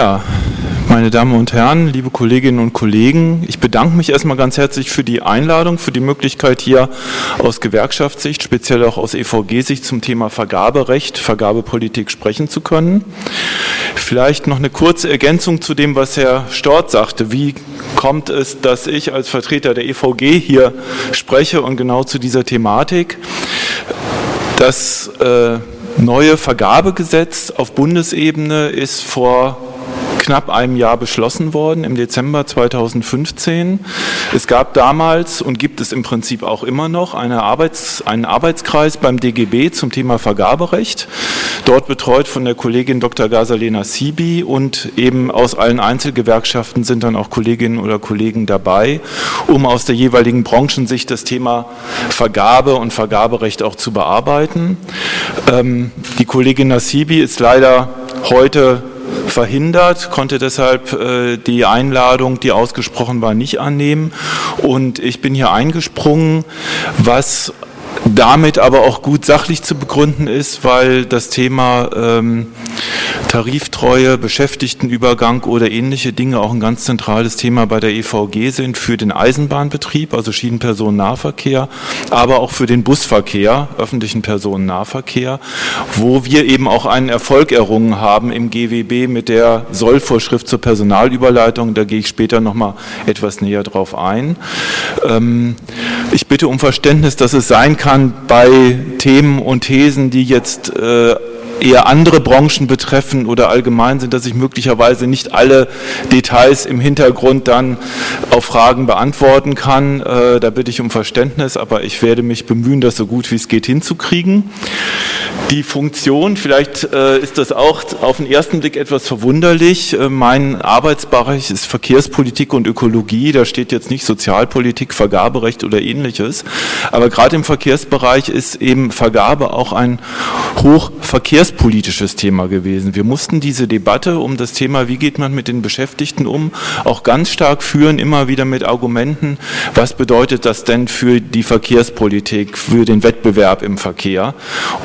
Ja, meine Damen und Herren, liebe Kolleginnen und Kollegen, ich bedanke mich erstmal ganz herzlich für die Einladung, für die Möglichkeit hier aus Gewerkschaftssicht, speziell auch aus EVG-Sicht zum Thema Vergaberecht, Vergabepolitik sprechen zu können. Vielleicht noch eine kurze Ergänzung zu dem, was Herr Stort sagte. Wie kommt es, dass ich als Vertreter der EVG hier spreche und genau zu dieser Thematik? Das äh, neue Vergabegesetz auf Bundesebene ist vor knapp einem Jahr beschlossen worden, im Dezember 2015. Es gab damals und gibt es im Prinzip auch immer noch eine Arbeits-, einen Arbeitskreis beim DGB zum Thema Vergaberecht, dort betreut von der Kollegin Dr. Gasalena Sibi und eben aus allen Einzelgewerkschaften sind dann auch Kolleginnen oder Kollegen dabei, um aus der jeweiligen Branchensicht das Thema Vergabe und Vergaberecht auch zu bearbeiten. Ähm, die Kollegin Nasibi ist leider heute verhindert, konnte deshalb äh, die Einladung, die ausgesprochen war, nicht annehmen. Und ich bin hier eingesprungen, was damit aber auch gut sachlich zu begründen ist, weil das Thema ähm, Tariftreue, Beschäftigtenübergang oder ähnliche Dinge auch ein ganz zentrales Thema bei der EVG sind für den Eisenbahnbetrieb, also Schienenpersonennahverkehr, aber auch für den Busverkehr, öffentlichen Personennahverkehr, wo wir eben auch einen Erfolg errungen haben im GWB mit der Sollvorschrift zur Personalüberleitung. Da gehe ich später nochmal etwas näher drauf ein. Ähm, ich bitte um Verständnis, dass es sein kann bei Themen und Thesen, die jetzt äh, eher andere Branchen betreffen oder allgemein sind, dass ich möglicherweise nicht alle Details im Hintergrund dann auf Fragen beantworten kann. Äh, da bitte ich um Verständnis, aber ich werde mich bemühen, das so gut wie es geht hinzukriegen. Die Funktion, vielleicht äh, ist das auch auf den ersten Blick etwas verwunderlich. Äh, mein Arbeitsbereich ist Verkehrspolitik und Ökologie. Da steht jetzt nicht Sozialpolitik, Vergaberecht oder ähnliches. Aber gerade im Verkehrsbereich ist eben Vergabe auch ein hochverkehrspolitisches Thema gewesen. Wir mussten diese Debatte um das Thema, wie geht man mit den Beschäftigten um, auch ganz stark führen, immer wieder mit Argumenten, was bedeutet das denn für die Verkehrspolitik, für den Wettbewerb im Verkehr.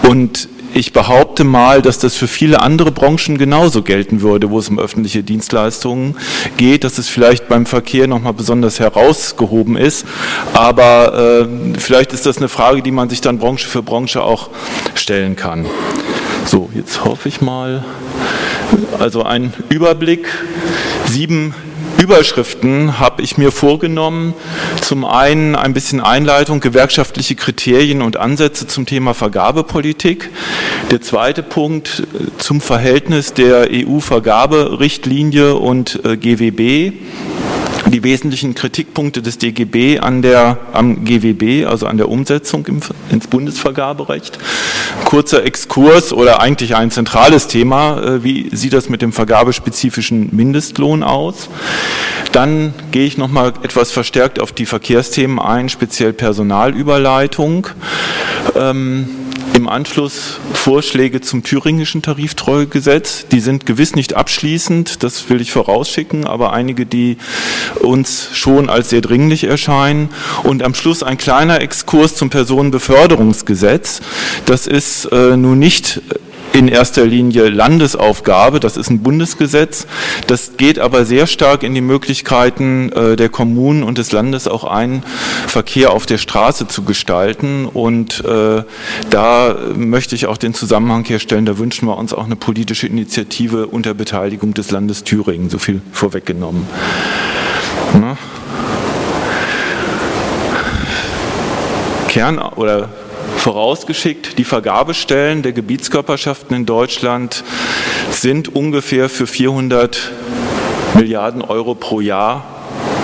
Und ich behaupte mal, dass das für viele andere Branchen genauso gelten würde, wo es um öffentliche Dienstleistungen geht, dass es vielleicht beim Verkehr nochmal besonders herausgehoben ist. Aber äh, vielleicht ist das eine Frage, die man sich dann Branche für Branche auch stellen kann. So, jetzt hoffe ich mal, also ein Überblick, sieben Überschriften habe ich mir vorgenommen. Zum einen ein bisschen Einleitung, gewerkschaftliche Kriterien und Ansätze zum Thema Vergabepolitik. Der zweite Punkt äh, zum Verhältnis der EU-Vergaberichtlinie und äh, GWB die wesentlichen Kritikpunkte des DGB an der, am GWB, also an der Umsetzung im, ins Bundesvergaberecht. Kurzer Exkurs oder eigentlich ein zentrales Thema. Äh, wie sieht das mit dem vergabespezifischen Mindestlohn aus? Dann gehe ich nochmal etwas verstärkt auf die Verkehrsthemen ein, speziell Personalüberleitung. Ähm, im Anschluss Vorschläge zum thüringischen Tariftreuegesetz. Die sind gewiss nicht abschließend, das will ich vorausschicken, aber einige, die uns schon als sehr dringlich erscheinen. Und am Schluss ein kleiner Exkurs zum Personenbeförderungsgesetz. Das ist äh, nun nicht in erster Linie Landesaufgabe, das ist ein Bundesgesetz. Das geht aber sehr stark in die Möglichkeiten äh, der Kommunen und des Landes auch einen Verkehr auf der Straße zu gestalten. Und äh, da möchte ich auch den Zusammenhang herstellen, da wünschen wir uns auch eine politische Initiative unter Beteiligung des Landes Thüringen, so viel vorweggenommen. Kern oder Vorausgeschickt, die Vergabestellen der Gebietskörperschaften in Deutschland sind ungefähr für 400 Milliarden Euro pro Jahr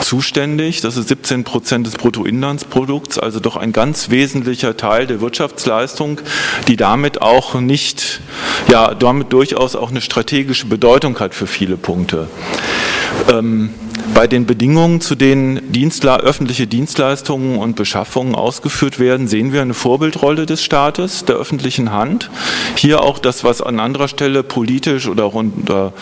zuständig. Das ist 17 Prozent des Bruttoinlandsprodukts, also doch ein ganz wesentlicher Teil der Wirtschaftsleistung, die damit auch nicht, ja, damit durchaus auch eine strategische Bedeutung hat für viele Punkte. Ähm, bei den Bedingungen, zu denen Dienstla öffentliche Dienstleistungen und Beschaffungen ausgeführt werden, sehen wir eine Vorbildrolle des Staates, der öffentlichen Hand. Hier auch das, was an anderer Stelle politisch oder auch unter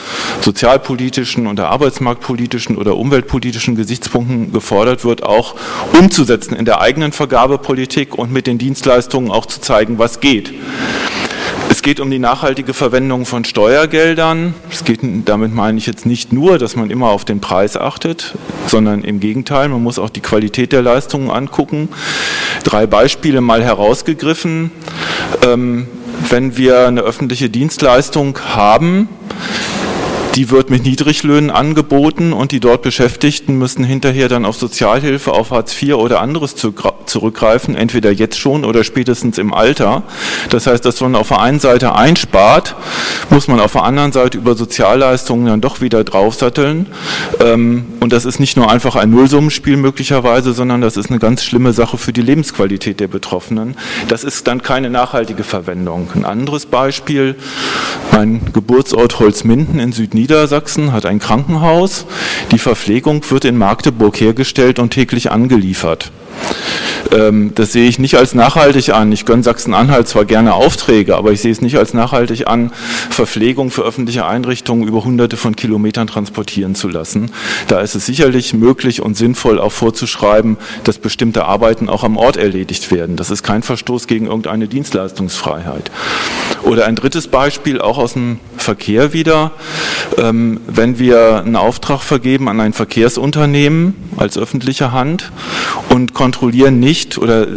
sozialpolitischen, unter arbeitsmarktpolitischen oder umweltpolitischen Gesichtspunkten gefordert wird, auch umzusetzen in der eigenen Vergabepolitik und mit den Dienstleistungen auch zu zeigen, was geht. Es geht um die nachhaltige Verwendung von Steuergeldern. Es geht, damit meine ich jetzt nicht nur, dass man immer auf den Preis achtet, sondern im Gegenteil, man muss auch die Qualität der Leistungen angucken. Drei Beispiele mal herausgegriffen. Ähm, wenn wir eine öffentliche Dienstleistung haben, die wird mit Niedriglöhnen angeboten und die dort Beschäftigten müssen hinterher dann auf Sozialhilfe, auf Hartz IV oder anderes zurückgreifen, entweder jetzt schon oder spätestens im Alter. Das heißt, dass man auf der einen Seite einspart, muss man auf der anderen Seite über Sozialleistungen dann doch wieder draufsatteln. Ähm, und das ist nicht nur einfach ein Nullsummenspiel möglicherweise, sondern das ist eine ganz schlimme Sache für die Lebensqualität der Betroffenen. Das ist dann keine nachhaltige Verwendung. Ein anderes Beispiel, mein Geburtsort Holzminden in Südniedersachsen Niedersachsen hat ein Krankenhaus. Die Verpflegung wird in Magdeburg hergestellt und täglich angeliefert. Ähm, das sehe ich nicht als nachhaltig an. Ich gönne Sachsen-Anhalt zwar gerne Aufträge, aber ich sehe es nicht als nachhaltig an, Verpflegung für öffentliche Einrichtungen über hunderte von Kilometern transportieren zu lassen. Da ist es sicherlich möglich und sinnvoll auch vorzuschreiben, dass bestimmte Arbeiten auch am Ort erledigt werden. Das ist kein Verstoß gegen irgendeine Dienstleistungsfreiheit. Oder ein drittes Beispiel, auch aus dem Verkehr wieder. Ähm, wenn wir einen Auftrag vergeben an ein Verkehrsunternehmen als öffentliche Hand und kontrollieren nicht oder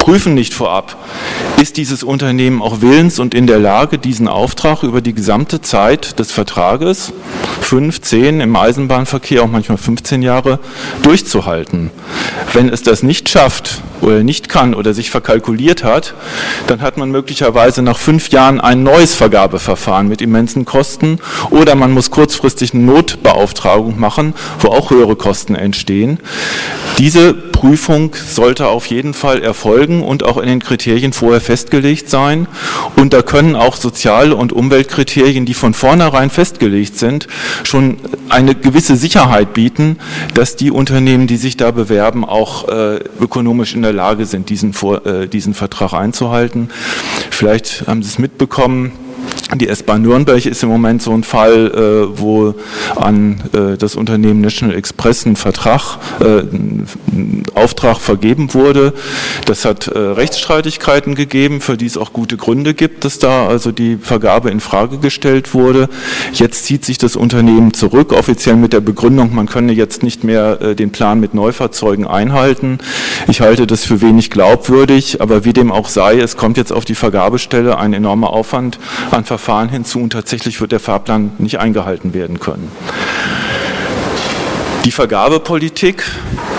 prüfen nicht vorab, ist dieses Unternehmen auch willens und in der Lage, diesen Auftrag über die gesamte Zeit des Vertrages, fünf, zehn, im Eisenbahnverkehr auch manchmal 15 Jahre, durchzuhalten. Wenn es das nicht schafft oder nicht kann oder sich verkalkuliert hat, dann hat man möglicherweise nach fünf Jahren ein neues Vergabeverfahren mit immensen Kosten oder man muss kurzfristig eine Notbeauftragung machen, wo auch höhere Kosten entstehen. Diese Prüfung sollte auf jeden Fall erfolgen und auch in den Kriterien vorher festgelegt sein. Und da können auch Sozial- und Umweltkriterien, die von vornherein festgelegt sind, schon eine gewisse Sicherheit bieten, dass die Unternehmen, die sich da bewerben, auch äh, ökonomisch in der Lage sind, diesen, Vor äh, diesen Vertrag einzuhalten. Vielleicht haben Sie es mitbekommen, die S-Bahn Nürnberg ist im Moment so ein Fall, äh, wo an äh, das Unternehmen National Express ein Vertrag, äh, ein Auftrag vergeben wurde. Das hat äh, Rechtsstreitigkeiten gegeben, für die es auch gute Gründe gibt, dass da also die Vergabe in Frage gestellt wurde. Jetzt zieht sich das Unternehmen zurück, offiziell mit der Begründung, man könne jetzt nicht mehr äh, den Plan mit Neufahrzeugen einhalten. Ich halte das für wenig glaubwürdig, aber wie dem auch sei, es kommt jetzt auf die Vergabestelle ein enormer Aufwand an Verfahren hinzu und tatsächlich wird der Fahrplan nicht eingehalten werden können. Die Vergabepolitik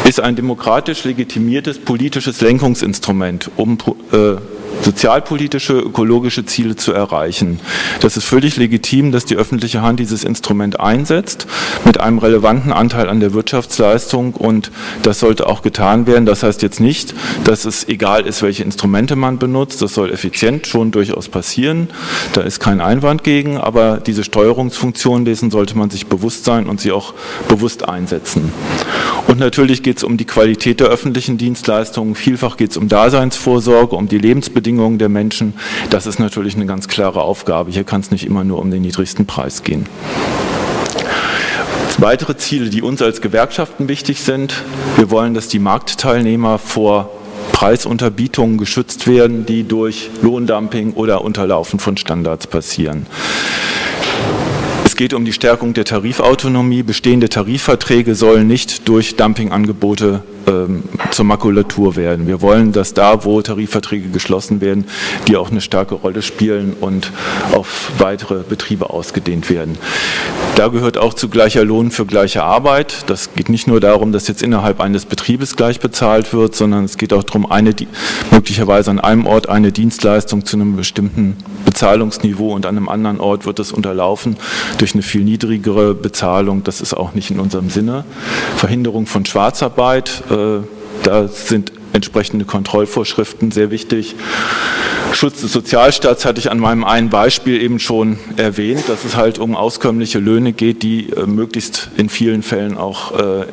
ist ein demokratisch legitimiertes politisches Lenkungsinstrument, um äh, sozialpolitische, ökologische Ziele zu erreichen. Das ist völlig legitim, dass die öffentliche Hand dieses Instrument einsetzt mit einem relevanten Anteil an der Wirtschaftsleistung und das sollte auch getan werden. Das heißt jetzt nicht, dass es egal ist, welche Instrumente man benutzt. Das soll effizient schon durchaus passieren. Da ist kein Einwand gegen, aber diese Steuerungsfunktion dessen sollte man sich bewusst sein und sie auch bewusst einsetzen. Und natürlich geht es um die Qualität der öffentlichen Dienstleistungen. Vielfach geht es um Daseinsvorsorge, um die Lebensbedingungen Lebensbedingungen der Menschen, das ist natürlich eine ganz klare Aufgabe. Hier kann es nicht immer nur um den niedrigsten Preis gehen. Weitere Ziele, die uns als Gewerkschaften wichtig sind. Wir wollen, dass die Marktteilnehmer vor Preisunterbietungen geschützt werden, die durch Lohndumping oder Unterlaufen von Standards passieren. Es geht um die Stärkung der Tarifautonomie. Bestehende Tarifverträge sollen nicht durch Dumpingangebote ähm, zur Makulatur werden. Wir wollen, dass da, wo Tarifverträge geschlossen werden, die auch eine starke Rolle spielen und auf weitere Betriebe ausgedehnt werden. Da gehört auch zu gleicher Lohn für gleiche Arbeit. Das geht nicht nur darum, dass jetzt innerhalb eines Betriebes gleich bezahlt wird, sondern es geht auch darum, eine, möglicherweise an einem Ort eine Dienstleistung zu einem bestimmten Bezahlungsniveau und an einem anderen Ort wird es unterlaufen durch eine viel niedrigere Bezahlung. Das ist auch nicht in unserem Sinne. Verhinderung von Schwarzarbeit. Äh, da sind entsprechende Kontrollvorschriften sehr wichtig. Schutz des Sozialstaats hatte ich an meinem einen Beispiel eben schon erwähnt, dass es halt um auskömmliche Löhne geht, die äh, möglichst in vielen Fällen auch äh,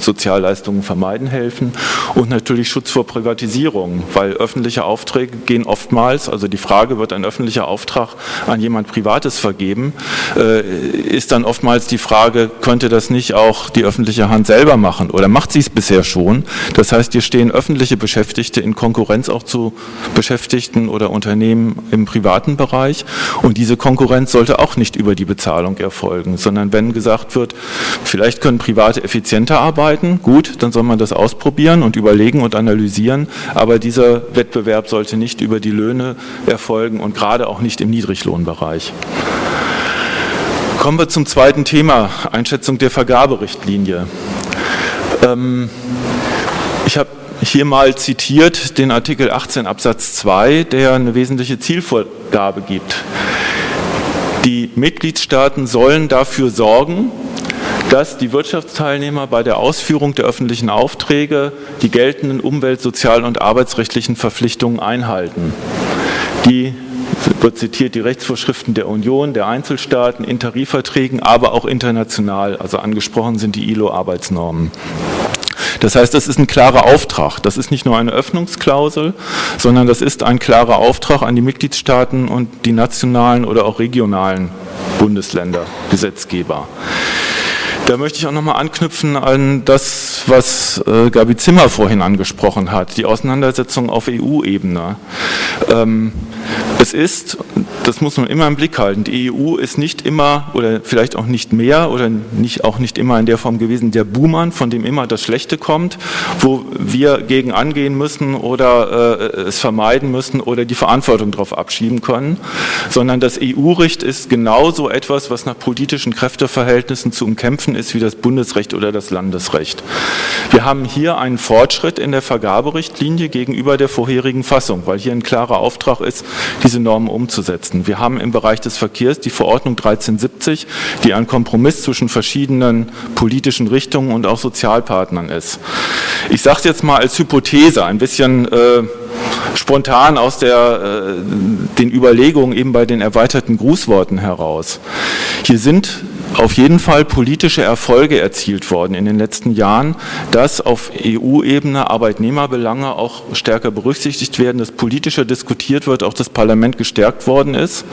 Sozialleistungen vermeiden helfen. Und natürlich Schutz vor Privatisierung, weil öffentliche Aufträge gehen oftmals, also die Frage, wird ein öffentlicher Auftrag an jemand Privates vergeben, äh, ist dann oftmals die Frage, könnte das nicht auch die öffentliche Hand selber machen oder macht sie es bisher schon? Das heißt, hier stehen öffentliche Beschäftigte in Konkurrenz auch zu Beschäftigten oder Unternehmen im privaten Bereich. Und diese Konkurrenz sollte auch nicht über die Bezahlung erfolgen, sondern wenn gesagt wird, vielleicht können Private effizienter arbeiten, gut, dann soll man das ausprobieren und überlegen und analysieren. Aber dieser Wettbewerb sollte nicht über die Löhne erfolgen und gerade auch nicht im Niedriglohnbereich. Kommen wir zum zweiten Thema, Einschätzung der Vergaberichtlinie. Ähm, ich habe hier mal zitiert den Artikel 18 Absatz 2, der eine wesentliche Zielvorgabe gibt. Die Mitgliedstaaten sollen dafür sorgen, dass die Wirtschaftsteilnehmer bei der Ausführung der öffentlichen Aufträge die geltenden umwelt-, sozial- und arbeitsrechtlichen Verpflichtungen einhalten. Die wird zitiert die Rechtsvorschriften der Union, der Einzelstaaten, in Tarifverträgen, aber auch international. Also angesprochen sind die ILO-Arbeitsnormen. Das heißt, das ist ein klarer Auftrag. Das ist nicht nur eine Öffnungsklausel, sondern das ist ein klarer Auftrag an die Mitgliedstaaten und die nationalen oder auch regionalen Bundesländer, Gesetzgeber. Da möchte ich auch nochmal anknüpfen an das, was äh, Gabi Zimmer vorhin angesprochen hat, die Auseinandersetzung auf EU-Ebene. Ähm, es ist, das muss man immer im Blick halten, die EU ist nicht immer oder vielleicht auch nicht mehr oder nicht, auch nicht immer in der Form gewesen, der Buhmann, von dem immer das Schlechte kommt, wo wir gegen angehen müssen oder äh, es vermeiden müssen oder die Verantwortung darauf abschieben können, sondern das EU-Recht ist genauso etwas, was nach politischen Kräfteverhältnissen zu umkämpfen ist wie das Bundesrecht oder das Landesrecht. Wir haben hier einen Fortschritt in der Vergaberichtlinie gegenüber der vorherigen Fassung, weil hier ein klarer Auftrag ist, diese Normen umzusetzen. Wir haben im Bereich des Verkehrs die Verordnung 1370, die ein Kompromiss zwischen verschiedenen politischen Richtungen und auch Sozialpartnern ist. Ich sage es jetzt mal als Hypothese, ein bisschen äh, spontan aus der, äh, den Überlegungen eben bei den erweiterten Grußworten heraus. Hier sind auf jeden Fall politische Erfolge erzielt worden in den letzten Jahren, dass auf EU-Ebene Arbeitnehmerbelange auch stärker berücksichtigt werden, dass politischer diskutiert wird, auch das Parlament gestärkt worden ist.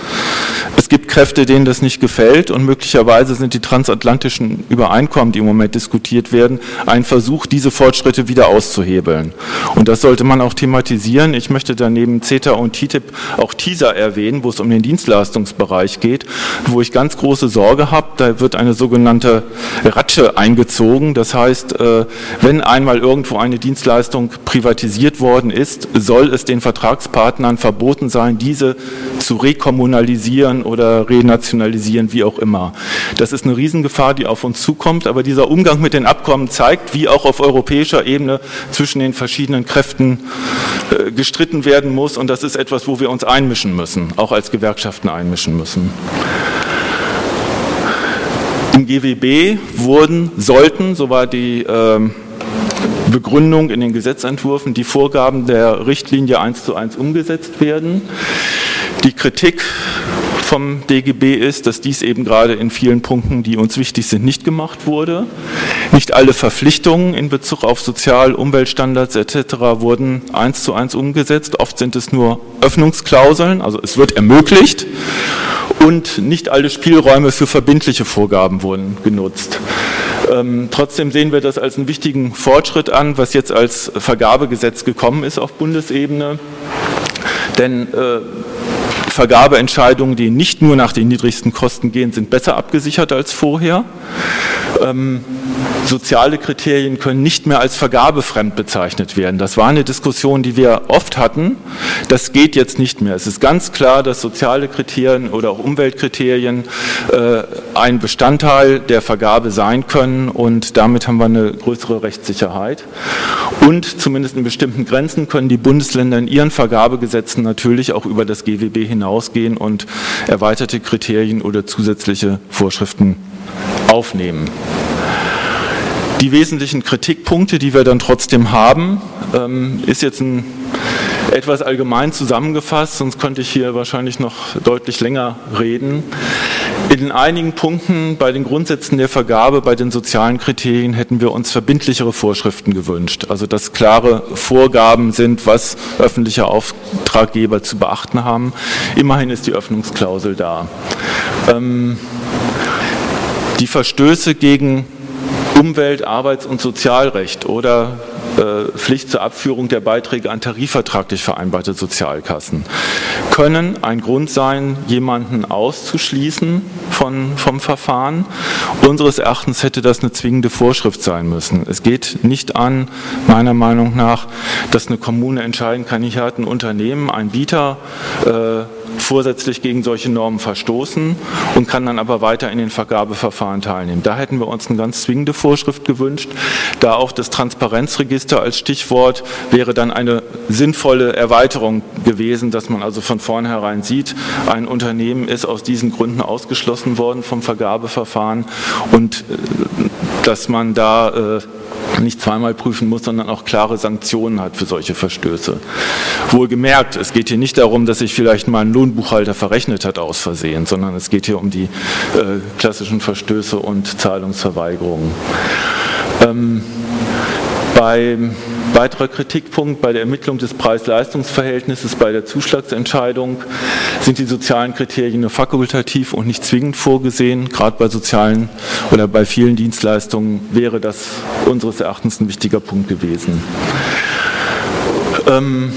Es gibt Kräfte, denen das nicht gefällt und möglicherweise sind die transatlantischen Übereinkommen, die im Moment diskutiert werden, ein Versuch, diese Fortschritte wieder auszuhebeln. Und das sollte man auch thematisieren. Ich möchte daneben CETA und TTIP auch TISA erwähnen, wo es um den Dienstleistungsbereich geht, wo ich ganz große Sorge habe. Wird eine sogenannte Ratsche eingezogen. Das heißt, äh, wenn einmal irgendwo eine Dienstleistung privatisiert worden ist, soll es den Vertragspartnern verboten sein, diese zu rekommunalisieren oder renationalisieren, wie auch immer. Das ist eine Riesengefahr, die auf uns zukommt, aber dieser Umgang mit den Abkommen zeigt, wie auch auf europäischer Ebene zwischen den verschiedenen Kräften äh, gestritten werden muss und das ist etwas, wo wir uns einmischen müssen, auch als Gewerkschaften einmischen müssen. Im GWB wurden, sollten, so war die ähm, Begründung in den Gesetzentwürfen, die Vorgaben der Richtlinie eins zu eins umgesetzt werden. Die Kritik vom DGB ist, dass dies eben gerade in vielen Punkten, die uns wichtig sind, nicht gemacht wurde. Nicht alle Verpflichtungen in Bezug auf Sozial-, Umweltstandards etc. wurden eins zu eins umgesetzt. Oft sind es nur Öffnungsklauseln, also es wird ermöglicht und nicht alle Spielräume für verbindliche Vorgaben wurden genutzt. Ähm, trotzdem sehen wir das als einen wichtigen Fortschritt an, was jetzt als Vergabegesetz gekommen ist auf Bundesebene. Denn äh, Vergabeentscheidungen, die nicht nur nach den niedrigsten Kosten gehen, sind besser abgesichert als vorher. Ähm, soziale Kriterien können nicht mehr als vergabefremd bezeichnet werden. Das war eine Diskussion, die wir oft hatten. Das geht jetzt nicht mehr. Es ist ganz klar, dass soziale Kriterien oder auch Umweltkriterien äh, ein Bestandteil der Vergabe sein können und damit haben wir eine größere Rechtssicherheit. Und zumindest in bestimmten Grenzen können die Bundesländer in ihren Vergabegesetzen natürlich auch über das GWB hinausgehen und erweiterte Kriterien oder zusätzliche Vorschriften aufnehmen. Die wesentlichen Kritikpunkte, die wir dann trotzdem haben, ähm, ist jetzt ein etwas allgemein zusammengefasst, sonst könnte ich hier wahrscheinlich noch deutlich länger reden. In einigen Punkten bei den Grundsätzen der Vergabe, bei den sozialen Kriterien hätten wir uns verbindlichere Vorschriften gewünscht. Also dass klare Vorgaben sind, was öffentliche Auftraggeber zu beachten haben. Immerhin ist die Öffnungsklausel da. Ähm, die Verstöße gegen Umwelt-, Arbeits- und Sozialrecht oder äh, Pflicht zur Abführung der Beiträge an tarifvertraglich vereinbarte Sozialkassen können ein Grund sein, jemanden auszuschließen von, vom Verfahren. Unseres Erachtens hätte das eine zwingende Vorschrift sein müssen. Es geht nicht an, meiner Meinung nach, dass eine Kommune entscheiden kann, hier hat ein Unternehmen, ein Bieter, äh, vorsätzlich gegen solche Normen verstoßen und kann dann aber weiter in den Vergabeverfahren teilnehmen. Da hätten wir uns eine ganz zwingende Vorschrift gewünscht. Da auch das Transparenzregister als Stichwort wäre dann eine sinnvolle Erweiterung gewesen, dass man also von vornherein sieht, ein Unternehmen ist aus diesen Gründen ausgeschlossen worden vom Vergabeverfahren und äh, dass man da äh, nicht zweimal prüfen muss, sondern auch klare Sanktionen hat für solche Verstöße. Wohlgemerkt, es geht hier nicht darum, dass sich vielleicht mal ein Lohnbuchhalter verrechnet hat aus Versehen, sondern es geht hier um die äh, klassischen Verstöße und Zahlungsverweigerungen. Ähm, beim Weiterer Kritikpunkt bei der Ermittlung des Preis-Leistungs-Verhältnisses bei der Zuschlagsentscheidung sind die sozialen Kriterien nur fakultativ und nicht zwingend vorgesehen. Gerade bei sozialen oder bei vielen Dienstleistungen wäre das unseres Erachtens ein wichtiger Punkt gewesen. Ähm,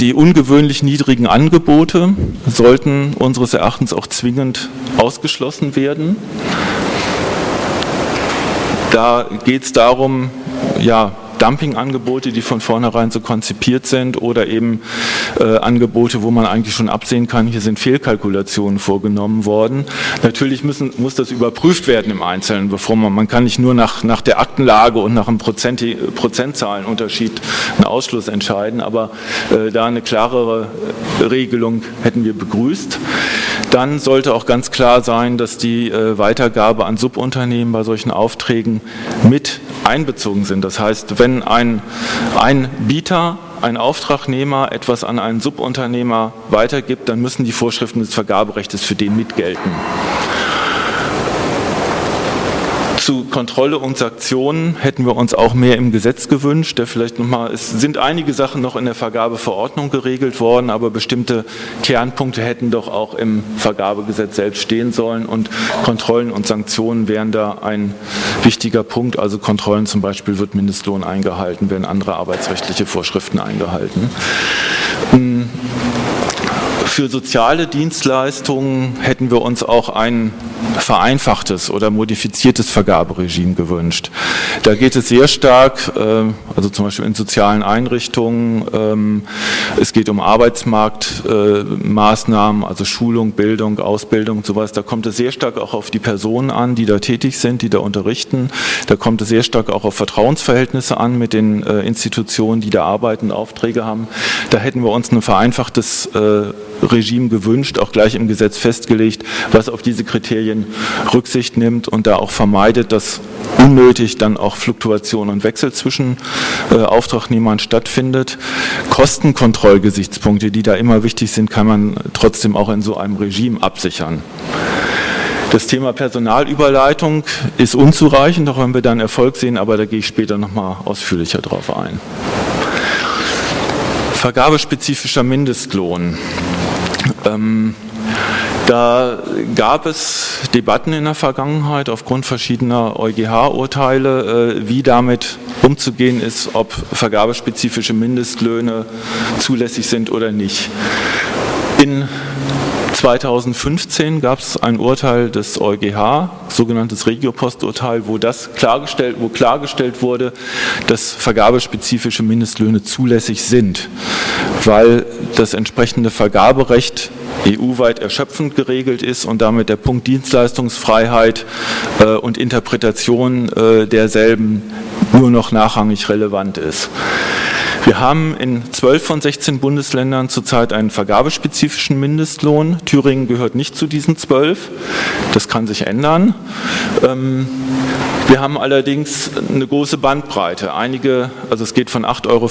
die ungewöhnlich niedrigen Angebote sollten unseres Erachtens auch zwingend ausgeschlossen werden. Da geht es darum, ja, Dumpingangebote, die von vornherein so konzipiert sind oder eben äh, Angebote, wo man eigentlich schon absehen kann, hier sind Fehlkalkulationen vorgenommen worden. Natürlich müssen, muss das überprüft werden im Einzelnen, bevor man, man kann nicht nur nach, nach der Aktenlage und nach einem Prozent, Prozentzahlenunterschied einen Ausschluss entscheiden, aber äh, da eine klarere Regelung hätten wir begrüßt. Dann sollte auch ganz klar sein, dass die äh, Weitergabe an Subunternehmen bei solchen Aufträgen mit einbezogen sind. Das heißt, wenn ein, ein Bieter ein Auftragnehmer etwas an einen Subunternehmer weitergibt, dann müssen die Vorschriften des Vergaberechts für den mitgelten zu Kontrolle und Sanktionen hätten wir uns auch mehr im Gesetz gewünscht. Der vielleicht noch mal, es sind einige Sachen noch in der Vergabeverordnung geregelt worden, aber bestimmte Kernpunkte hätten doch auch im Vergabegesetz selbst stehen sollen und Kontrollen und Sanktionen wären da ein wichtiger Punkt. Also Kontrollen zum Beispiel wird Mindestlohn eingehalten, werden andere arbeitsrechtliche Vorschriften eingehalten. Für soziale Dienstleistungen hätten wir uns auch ein vereinfachtes oder modifiziertes Vergaberegime gewünscht. Da geht es sehr stark, äh, also zum Beispiel in sozialen Einrichtungen, ähm, es geht um Arbeitsmarktmaßnahmen, also Schulung, Bildung, Ausbildung und sowas. Da kommt es sehr stark auch auf die Personen an, die da tätig sind, die da unterrichten. Da kommt es sehr stark auch auf Vertrauensverhältnisse an mit den äh, Institutionen, die da arbeiten, Aufträge haben. Da hätten wir uns ein vereinfachtes äh, Regime gewünscht, auch gleich im Gesetz festgelegt, was auf diese Kriterien Rücksicht nimmt und da auch vermeidet, dass unnötig dann auch Fluktuation und Wechsel zwischen äh, Auftragnehmern stattfindet. Kostenkontrollgesichtspunkte, die da immer wichtig sind, kann man trotzdem auch in so einem Regime absichern. Das Thema Personalüberleitung ist unzureichend, auch wenn wir dann Erfolg sehen, aber da gehe ich später nochmal ausführlicher drauf ein. Vergabespezifischer Mindestlohn. Ähm, da gab es Debatten in der Vergangenheit aufgrund verschiedener EuGH-Urteile, äh, wie damit umzugehen ist, ob vergabespezifische Mindestlöhne zulässig sind oder nicht. In 2015 gab es ein Urteil des EuGH, sogenanntes Regiopost-Urteil, wo klargestellt, wo klargestellt wurde, dass vergabespezifische Mindestlöhne zulässig sind, weil das entsprechende Vergaberecht EU-weit erschöpfend geregelt ist und damit der Punkt Dienstleistungsfreiheit äh, und Interpretation äh, derselben nur noch nachrangig relevant ist. Wir haben in zwölf von 16 Bundesländern zurzeit einen vergabespezifischen Mindestlohn. Thüringen gehört nicht zu diesen zwölf. Das kann sich ändern. Ähm, wir haben allerdings eine große Bandbreite. Einige, also es geht von 8,50 Euro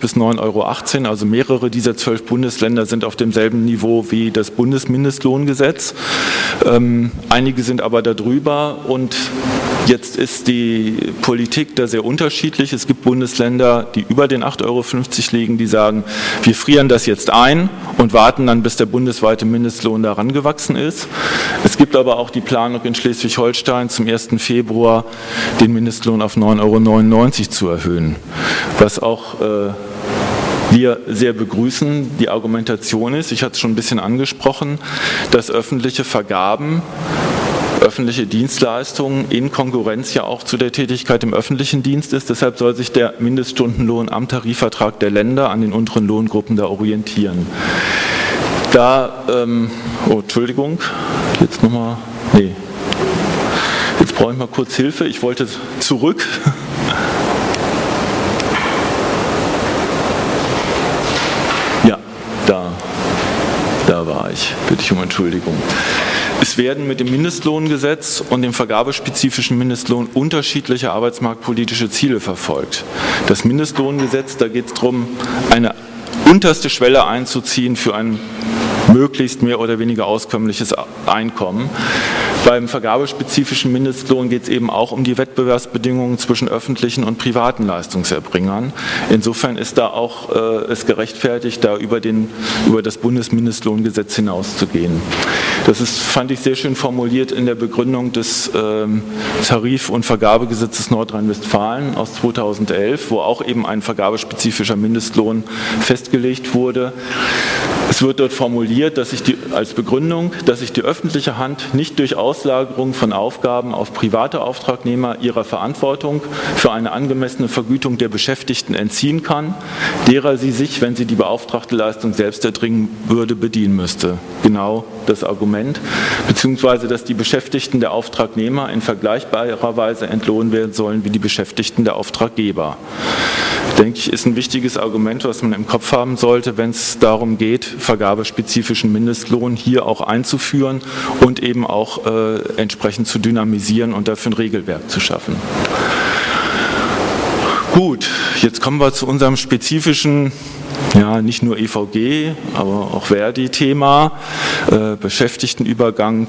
bis 9,18 Euro, also mehrere dieser zwölf Bundesländer sind auf demselben Niveau wie das Bundesmindestlohngesetz. Ähm, einige sind aber darüber und Jetzt ist die Politik da sehr unterschiedlich. Es gibt Bundesländer, die über den 8,50 Euro Euro liegen, die sagen, wir frieren das jetzt ein und warten dann, bis der bundesweite Mindestlohn daran gewachsen ist. Es gibt aber auch die Planung in Schleswig-Holstein zum 1. Februar den Mindestlohn auf 9,99 Euro zu erhöhen, was auch äh, wir sehr begrüßen. Die Argumentation ist, ich hatte es schon ein bisschen angesprochen, dass öffentliche Vergaben öffentliche Dienstleistungen in Konkurrenz ja auch zu der Tätigkeit im öffentlichen Dienst ist. Deshalb soll sich der Mindeststundenlohn am Tarifvertrag der Länder an den unteren Lohngruppen da orientieren. Da, ähm, oh, Entschuldigung, jetzt nochmal, nee, jetzt brauche ich mal kurz Hilfe. Ich wollte zurück. Bereich. Bitte ich um Entschuldigung. Es werden mit dem Mindestlohngesetz und dem vergabespezifischen Mindestlohn unterschiedliche arbeitsmarktpolitische Ziele verfolgt. Das Mindestlohngesetz, da geht es darum, eine unterste Schwelle einzuziehen für ein möglichst mehr oder weniger auskömmliches Einkommen. Beim vergabespezifischen Mindestlohn geht es eben auch um die Wettbewerbsbedingungen zwischen öffentlichen und privaten Leistungserbringern. Insofern ist da auch äh, es gerechtfertigt, da über, den, über das Bundesmindestlohngesetz hinauszugehen. Das ist, fand ich sehr schön formuliert in der Begründung des ähm, Tarif- und Vergabegesetzes Nordrhein-Westfalen aus 2011, wo auch eben ein vergabespezifischer Mindestlohn festgelegt wurde. Es wird dort formuliert, dass sich als Begründung, dass sich die öffentliche Hand nicht durch Auslagerung von Aufgaben auf private Auftragnehmer ihrer Verantwortung für eine angemessene Vergütung der Beschäftigten entziehen kann, derer sie sich, wenn sie die beauftragte Leistung selbst erbringen würde, bedienen müsste. Genau das Argument, beziehungsweise dass die Beschäftigten der Auftragnehmer in vergleichbarer Weise entlohnt werden sollen wie die Beschäftigten der Auftraggeber. Denke ich, ist ein wichtiges Argument, was man im Kopf haben sollte, wenn es darum geht, vergabespezifischen Mindestlohn hier auch einzuführen und eben auch äh, entsprechend zu dynamisieren und dafür ein Regelwerk zu schaffen. Gut, jetzt kommen wir zu unserem spezifischen ja, nicht nur EVG, aber auch Verdi-Thema, äh, Beschäftigtenübergang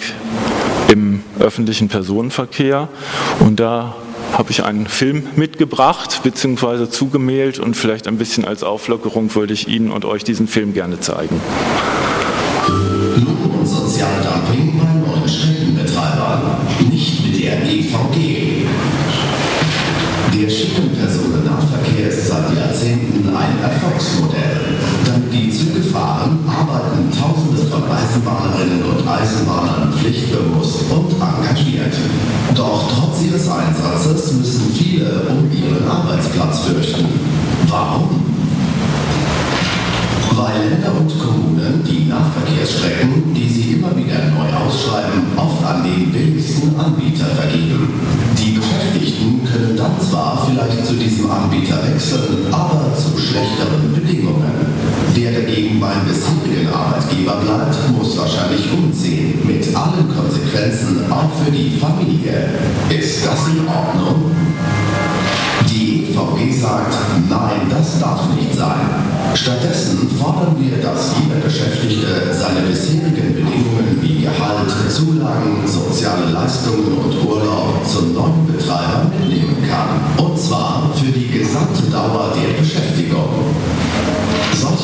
im öffentlichen Personenverkehr. Und da habe ich einen Film mitgebracht bzw. zugemailt und vielleicht ein bisschen als Auflockerung würde ich Ihnen und euch diesen Film gerne zeigen. Lohn- und Sozialdumping bei neuen Streckenbetreibern, nicht mit der EVG. Arbeitsplatz fürchten. Warum? Weil Länder und Kommunen die Nahverkehrsstrecken, die sie immer wieder neu ausschreiben, oft an den billigsten Anbieter vergeben. Die Beschäftigten können dann zwar vielleicht zu diesem Anbieter wechseln, aber zu schlechteren Bedingungen. Wer dagegen beim bisherigen Arbeitgeber bleibt, muss wahrscheinlich umziehen, mit allen Konsequenzen auch für die Familie. Ist das in Ordnung? EVG sagt, nein, das darf nicht sein. Stattdessen fordern wir, dass jeder Beschäftigte seine bisherigen Bedingungen wie Gehalt, Zulagen, soziale Leistungen und Urlaub zum neuen Betreiber mitnehmen kann. Und zwar für die gesamte Dauer der Beschäftigung.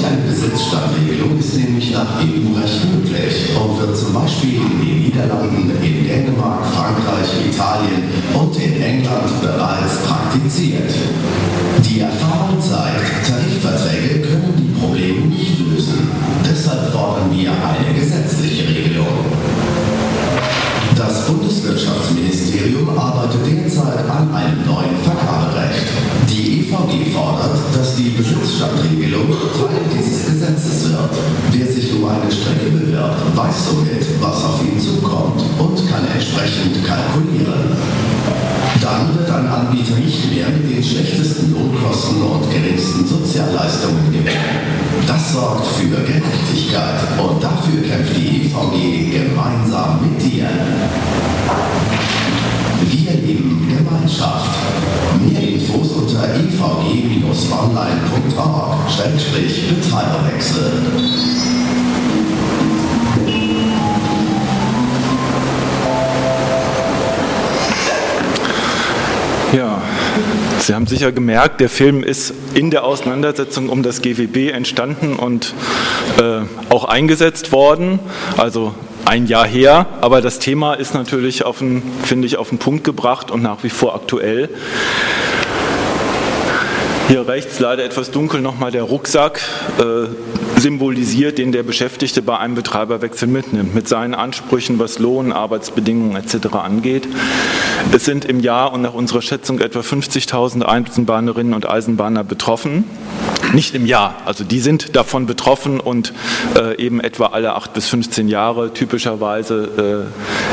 Solch eine Besitzstandregelung ist nämlich nach EU-Recht möglich und wird zum Beispiel in den Niederlanden, in Dänemark, Frankreich, Italien und in England bereits praktiziert. Die Erfahrung zeigt, Tarifverträge können die Probleme nicht lösen. Deshalb fordern wir eine gesetzliche Regelung. Das Bundeswirtschaftsministerium arbeitet derzeit an einem neuen Vergaberecht. Die EVG fordert, dass die Besitzstandregelung Teil dieses Gesetzes wird. Wer sich um eine Strecke bewirbt, weiß somit, was auf ihn zukommt und kann entsprechend kalkulieren. Dann wird ein Anbieter nicht mehr mit den schlechtesten Lohnkosten und geringsten Sozialleistungen gewähren. Das sorgt für Gerechtigkeit und dafür kämpft die EVG gemeinsam mit dir. Wir leben Gemeinschaft. Mehr Infos unter evg-online.org-betreiberwechsel. Sie haben sicher gemerkt, der Film ist in der Auseinandersetzung um das GWB entstanden und äh, auch eingesetzt worden. Also ein Jahr her, aber das Thema ist natürlich auf den, finde ich, auf den Punkt gebracht und nach wie vor aktuell. Hier rechts leider etwas dunkel nochmal der Rucksack äh, symbolisiert, den der Beschäftigte bei einem Betreiberwechsel mitnimmt, mit seinen Ansprüchen, was Lohn, Arbeitsbedingungen etc. angeht. Es sind im Jahr und nach unserer Schätzung etwa 50.000 Eisenbahnerinnen und Eisenbahner betroffen. Nicht im Jahr, also die sind davon betroffen und äh, eben etwa alle 8 bis 15 Jahre typischerweise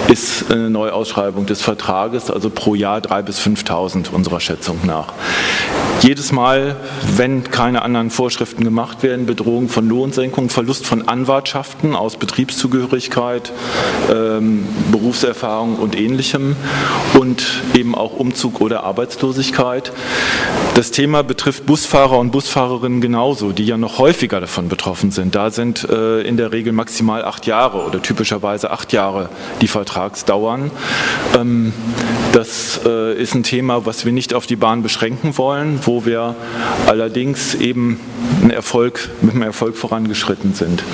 äh, ist eine Neuausschreibung des Vertrages, also pro Jahr 3.000 bis 5.000 unserer Schätzung nach. Jedes Mal, wenn keine anderen Vorschriften gemacht werden, Bedrohung von Lohnsenkung, Verlust von Anwartschaften aus Betriebszugehörigkeit, ähm, Berufserfahrung und ähnlichem und eben auch Umzug oder Arbeitslosigkeit. Das Thema betrifft Busfahrer und Busfahrerinnen genauso, die ja noch häufiger davon betroffen sind. Da sind äh, in der Regel maximal acht Jahre oder typischerweise acht Jahre die Vertragsdauern. Ähm, das äh, ist ein Thema, was wir nicht auf die Bahn beschränken wollen, wo wir allerdings eben Erfolg, mit einem Erfolg vorangeschritten sind.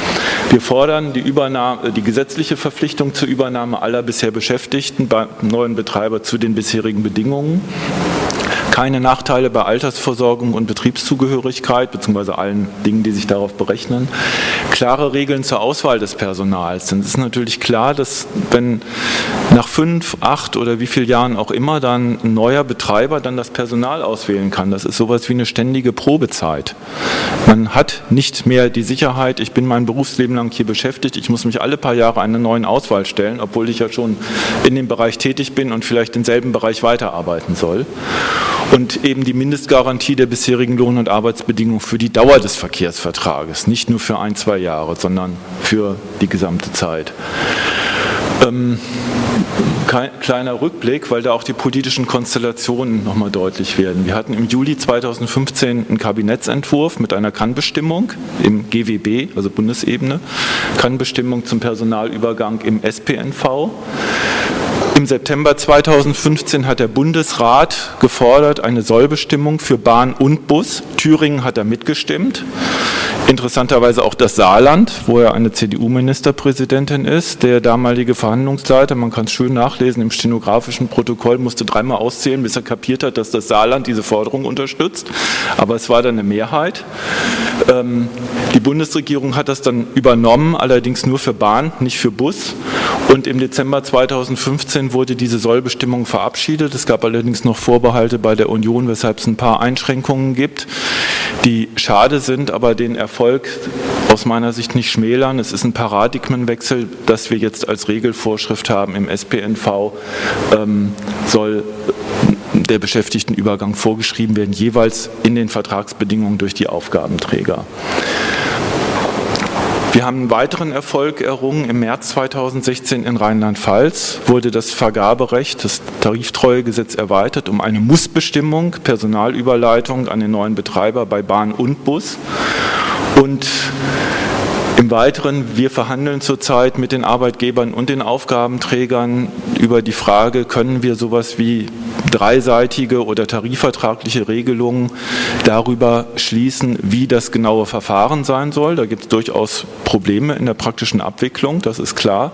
Wir fordern die, Übernahme, die gesetzliche Verpflichtung zur Übernahme aller bisher Beschäftigten bei neuen Betreiber zu den bisherigen Bedingungen keine Nachteile bei Altersversorgung und Betriebszugehörigkeit, beziehungsweise allen Dingen, die sich darauf berechnen. Klare Regeln zur Auswahl des Personals. Denn es ist natürlich klar, dass wenn nach fünf, acht oder wie vielen Jahren auch immer dann ein neuer Betreiber dann das Personal auswählen kann, das ist sowas wie eine ständige Probezeit. Man hat nicht mehr die Sicherheit, ich bin mein Berufsleben lang hier beschäftigt, ich muss mich alle paar Jahre einer neuen Auswahl stellen, obwohl ich ja schon in dem Bereich tätig bin und vielleicht denselben Bereich weiterarbeiten soll und eben die Mindestgarantie der bisherigen Lohn- und Arbeitsbedingungen für die Dauer des Verkehrsvertrages, nicht nur für ein, zwei Jahre, sondern für die gesamte Zeit. Ähm, kleiner Rückblick, weil da auch die politischen Konstellationen nochmal deutlich werden. Wir hatten im Juli 2015 einen Kabinettsentwurf mit einer Kannbestimmung im GWB, also Bundesebene, Kannbestimmung zum Personalübergang im SPNV. Im September 2015 hat der Bundesrat gefordert eine Sollbestimmung für Bahn und Bus. Thüringen hat da mitgestimmt. Interessanterweise auch das Saarland, wo ja eine CDU-Ministerpräsidentin ist. Der damalige Verhandlungsleiter, man kann es schön nachlesen im stenografischen Protokoll, musste dreimal auszählen, bis er kapiert hat, dass das Saarland diese Forderung unterstützt. Aber es war dann eine Mehrheit. Ähm, die Bundesregierung hat das dann übernommen, allerdings nur für Bahn, nicht für Bus. Und im Dezember 2015 wurde diese Sollbestimmung verabschiedet. Es gab allerdings noch Vorbehalte bei der Union, weshalb es ein paar Einschränkungen gibt, die schade sind, aber den Erfolg aus meiner Sicht nicht schmälern. Es ist ein Paradigmenwechsel, dass wir jetzt als Regelvorschrift haben im SPNV ähm, soll der Beschäftigtenübergang vorgeschrieben werden, jeweils in den Vertragsbedingungen durch die Aufgabenträger. Wir haben einen weiteren Erfolg errungen. Im März 2016 in Rheinland-Pfalz wurde das Vergaberecht, das Tariftreuegesetz erweitert um eine Mussbestimmung, Personalüberleitung an den neuen Betreiber bei Bahn und Bus. Und im Weiteren, wir verhandeln zurzeit mit den Arbeitgebern und den Aufgabenträgern über die Frage, können wir sowas wie dreiseitige oder tarifvertragliche Regelungen darüber schließen, wie das genaue Verfahren sein soll. Da gibt es durchaus Probleme in der praktischen Abwicklung, das ist klar.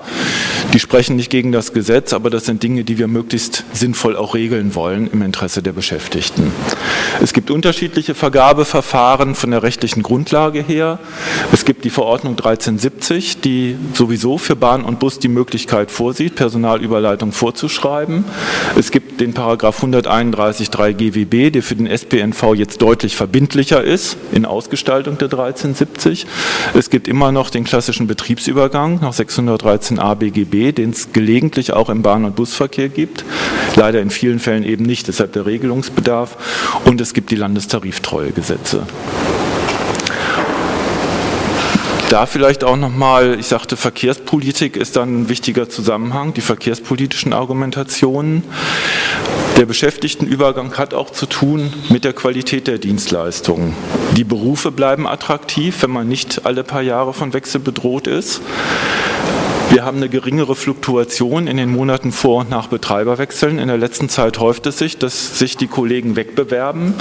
Die sprechen nicht gegen das Gesetz, aber das sind Dinge, die wir möglichst sinnvoll auch regeln wollen im Interesse der Beschäftigten. Es gibt unterschiedliche Vergabeverfahren von der rechtlichen Grundlage her. Es gibt die Verordnung 1370, die sowieso für Bahn und Bus die Möglichkeit vorsieht, Personalüberleitung vorzuschreiben. Es gibt den Paragraph 131.3 GWB, der für den SPNV jetzt deutlich verbindlicher ist in Ausgestaltung der 1370. Es gibt immer noch den klassischen Betriebsübergang nach 613a BGB, den es gelegentlich auch im Bahn- und Busverkehr gibt. Leider in vielen Fällen eben nicht, deshalb der Regelungsbedarf. Und es gibt die Landestariftreuegesetze. Da vielleicht auch nochmal, ich sagte, Verkehrspolitik ist dann ein wichtiger Zusammenhang, die verkehrspolitischen Argumentationen. Der Beschäftigtenübergang hat auch zu tun mit der Qualität der Dienstleistungen. Die Berufe bleiben attraktiv, wenn man nicht alle paar Jahre von Wechsel bedroht ist. Wir haben eine geringere Fluktuation in den Monaten vor und nach Betreiberwechseln. In der letzten Zeit häuft es sich, dass sich die Kollegen wegbewerben,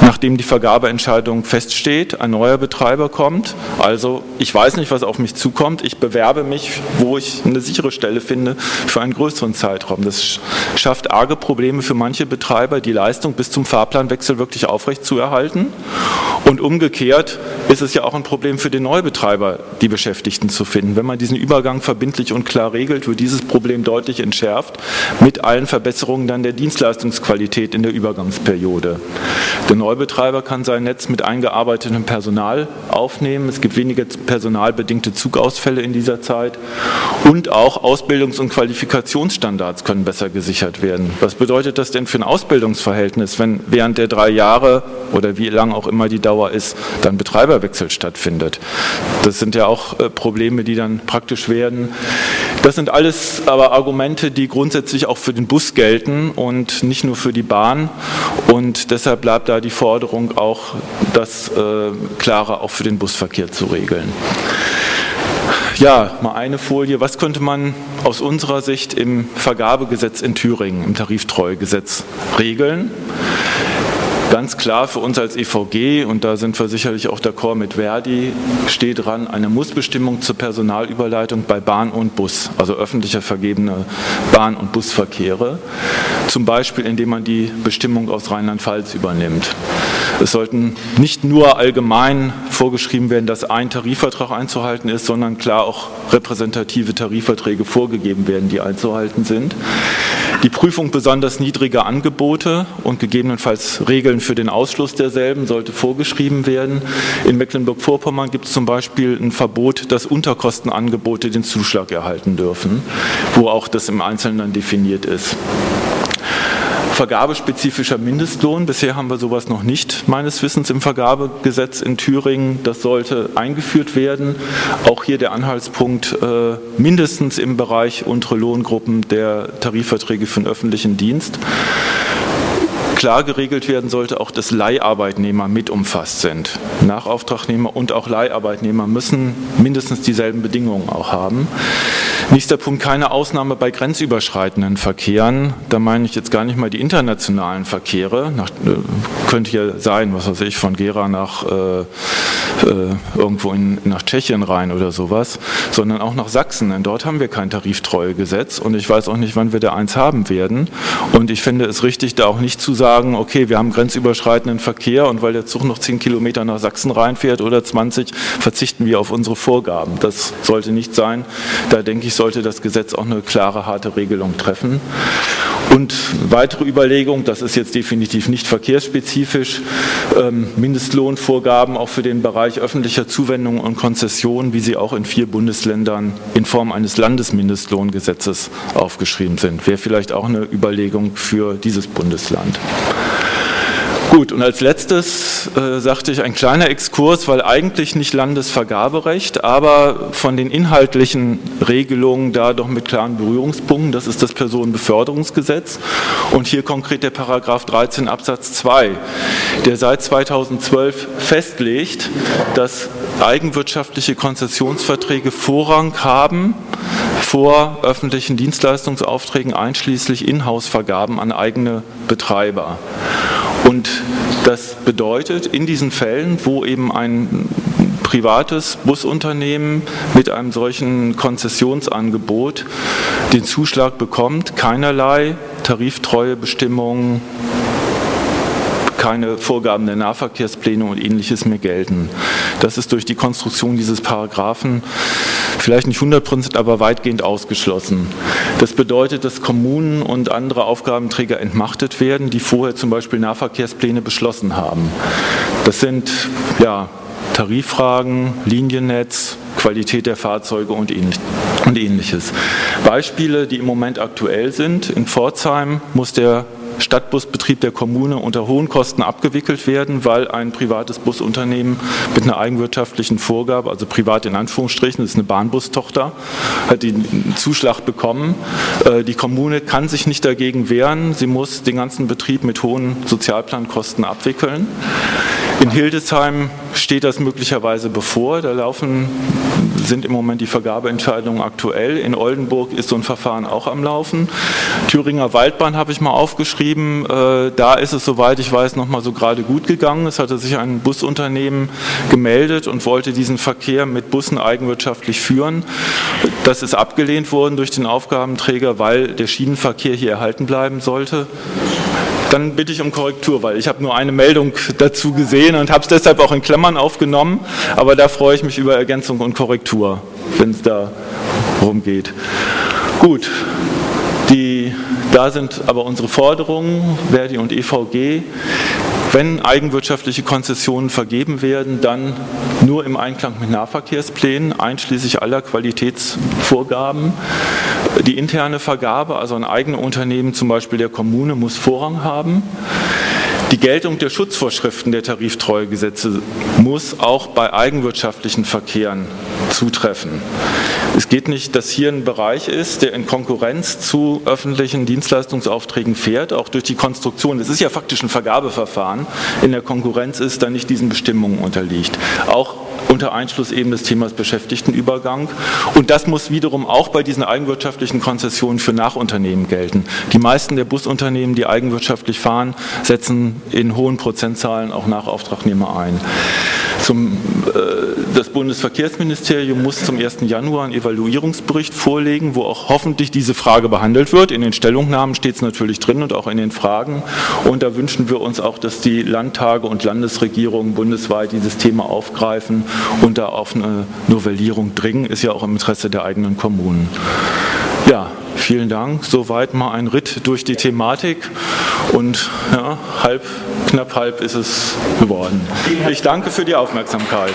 nachdem die Vergabeentscheidung feststeht, ein neuer Betreiber kommt. Also ich weiß nicht, was auf mich zukommt. Ich bewerbe mich, wo ich eine sichere Stelle finde, für einen größeren Zeitraum. Das schafft arge Probleme für manche Betreiber, die Leistung bis zum Fahrplanwechsel wirklich aufrecht zu erhalten. Und umgekehrt ist es ja auch ein Problem für den Neubetreiber, die Beschäftigten zu finden. Wenn man diesen Übergang verbindlich und klar regelt, wird dieses Problem deutlich entschärft mit allen Verbesserungen dann der Dienstleistungsqualität in der Übergangsperiode. Der Neubetreiber kann sein Netz mit eingearbeitetem Personal aufnehmen. Es gibt weniger personalbedingte Zugausfälle in dieser Zeit und auch Ausbildungs- und Qualifikationsstandards können besser gesichert werden. Was bedeutet das denn für ein Ausbildungsverhältnis, wenn während der drei Jahre oder wie lang auch immer die Dauer ist, dann Betreiberwechsel stattfindet? Das sind ja auch äh, Probleme, die dann praktisch werden. Das sind alles aber Argumente, die grundsätzlich auch für den Bus gelten und nicht nur für die Bahn. Und deshalb bleibt da die Forderung auch, das äh, klarer auch für den Busverkehr zu regeln. Ja, mal eine Folie. Was könnte man aus unserer Sicht im Vergabegesetz in Thüringen, im Tariftreuegesetz regeln? Ganz klar für uns als EVG, und da sind wir sicherlich auch d'accord mit Verdi, steht dran eine Mussbestimmung zur Personalüberleitung bei Bahn und Bus, also öffentlicher vergebene Bahn- und Busverkehre, zum Beispiel indem man die Bestimmung aus Rheinland-Pfalz übernimmt. Es sollten nicht nur allgemein vorgeschrieben werden, dass ein Tarifvertrag einzuhalten ist, sondern klar auch repräsentative Tarifverträge vorgegeben werden, die einzuhalten sind. Die Prüfung besonders niedriger Angebote und gegebenenfalls Regeln für den Ausschluss derselben sollte vorgeschrieben werden. In Mecklenburg-Vorpommern gibt es zum Beispiel ein Verbot, dass Unterkostenangebote den Zuschlag erhalten dürfen, wo auch das im Einzelnen definiert ist vergabespezifischer Mindestlohn. Bisher haben wir sowas noch nicht, meines Wissens, im Vergabegesetz in Thüringen. Das sollte eingeführt werden. Auch hier der Anhaltspunkt äh, mindestens im Bereich untere Lohngruppen der Tarifverträge für den öffentlichen Dienst klar geregelt werden sollte, auch dass Leiharbeitnehmer mit umfasst sind. Nachauftragnehmer und auch Leiharbeitnehmer müssen mindestens dieselben Bedingungen auch haben. Nächster Punkt, keine Ausnahme bei grenzüberschreitenden Verkehren. Da meine ich jetzt gar nicht mal die internationalen Verkehre. Nach, äh, könnte ja sein, was weiß ich, von Gera nach äh, äh, irgendwo in, nach Tschechien rein oder sowas, sondern auch nach Sachsen. Denn dort haben wir kein Tariftreuegesetz und ich weiß auch nicht, wann wir da eins haben werden. Und ich finde es richtig, da auch nicht zu sagen, okay, wir haben grenzüberschreitenden Verkehr und weil der Zug noch 10 Kilometer nach Sachsen reinfährt oder 20, verzichten wir auf unsere Vorgaben. Das sollte nicht sein. Da denke ich, sollte das Gesetz auch eine klare, harte Regelung treffen. Und weitere Überlegung, das ist jetzt definitiv nicht verkehrsspezifisch, ähm, Mindestlohnvorgaben auch für den Bereich öffentlicher Zuwendungen und Konzessionen, wie sie auch in vier Bundesländern in Form eines Landesmindestlohngesetzes aufgeschrieben sind. Wäre vielleicht auch eine Überlegung für dieses Bundesland. Gut, und als letztes äh, sagte ich ein kleiner Exkurs, weil eigentlich nicht Landesvergaberecht, aber von den inhaltlichen Regelungen da doch mit klaren Berührungspunkten. Das ist das Personenbeförderungsgesetz und hier konkret der Paragraph 13 Absatz 2, der seit 2012 festlegt, dass eigenwirtschaftliche Konzessionsverträge Vorrang haben vor öffentlichen Dienstleistungsaufträgen einschließlich Inhouse-Vergaben an eigene Betreiber. Und das bedeutet, in diesen Fällen, wo eben ein privates Busunternehmen mit einem solchen Konzessionsangebot den Zuschlag bekommt, keinerlei Tariftreuebestimmungen keine Vorgaben der Nahverkehrspläne und ähnliches mehr gelten. Das ist durch die Konstruktion dieses Paragraphen vielleicht nicht 100 Prozent, aber weitgehend ausgeschlossen. Das bedeutet, dass Kommunen und andere Aufgabenträger entmachtet werden, die vorher zum Beispiel Nahverkehrspläne beschlossen haben. Das sind ja, Tariffragen, Liniennetz, Qualität der Fahrzeuge und ähnliches. Beispiele, die im Moment aktuell sind. In Pforzheim muss der Stadtbusbetrieb der Kommune unter hohen Kosten abgewickelt werden, weil ein privates Busunternehmen mit einer eigenwirtschaftlichen Vorgabe, also privat in Anführungsstrichen, das ist eine Bahnbustochter, hat den Zuschlag bekommen. Äh, die Kommune kann sich nicht dagegen wehren, sie muss den ganzen Betrieb mit hohen Sozialplankosten abwickeln. In Hildesheim steht das möglicherweise bevor. Da laufen, sind im Moment die Vergabeentscheidungen aktuell. In Oldenburg ist so ein Verfahren auch am Laufen. Thüringer Waldbahn habe ich mal aufgeschrieben. Äh, da ist es, soweit ich weiß, noch mal so gerade gut gegangen. Es hatte sich ein Busunternehmen gemeldet und wollte diesen Verkehr mit Bussen eigenwirtschaftlich führen. Das ist abgelehnt worden durch den Aufgabenträger, weil der Schienenverkehr hier erhalten bleiben sollte. Dann bitte ich um Korrektur, weil ich habe nur eine Meldung dazu gesehen und habe es deshalb auch in Klammern aufgenommen. Aber da freue ich mich über Ergänzung und Korrektur, wenn es darum geht. Gut, die, da sind aber unsere Forderungen, Verdi und EVG. Wenn eigenwirtschaftliche Konzessionen vergeben werden, dann nur im Einklang mit Nahverkehrsplänen, einschließlich aller Qualitätsvorgaben. Die interne Vergabe, also ein eigenes Unternehmen, zum Beispiel der Kommune, muss Vorrang haben. Die Geltung der Schutzvorschriften der Tariftreuegesetze muss auch bei eigenwirtschaftlichen Verkehren zutreffen. Es geht nicht, dass hier ein Bereich ist, der in Konkurrenz zu öffentlichen Dienstleistungsaufträgen fährt, auch durch die Konstruktion. Es ist ja faktisch ein Vergabeverfahren, in der Konkurrenz ist, dann nicht diesen Bestimmungen unterliegt. Auch unter Einschluss eben des Themas Beschäftigtenübergang. Und das muss wiederum auch bei diesen eigenwirtschaftlichen Konzessionen für Nachunternehmen gelten. Die meisten der Busunternehmen, die eigenwirtschaftlich fahren, setzen in hohen Prozentzahlen auch Nachauftragnehmer ein. Zum, äh, das Bundesverkehrsministerium muss zum 1. Januar einen Evaluierungsbericht vorlegen, wo auch hoffentlich diese Frage behandelt wird. In den Stellungnahmen steht es natürlich drin und auch in den Fragen. Und da wünschen wir uns auch, dass die Landtage und Landesregierungen bundesweit dieses Thema aufgreifen und da auf eine Novellierung dringen. Ist ja auch im Interesse der eigenen Kommunen. Ja, vielen Dank. Soweit mal ein Ritt durch die Thematik und ja, halb, knapp halb ist es geworden. Ich danke für die Aufmerksamkeit.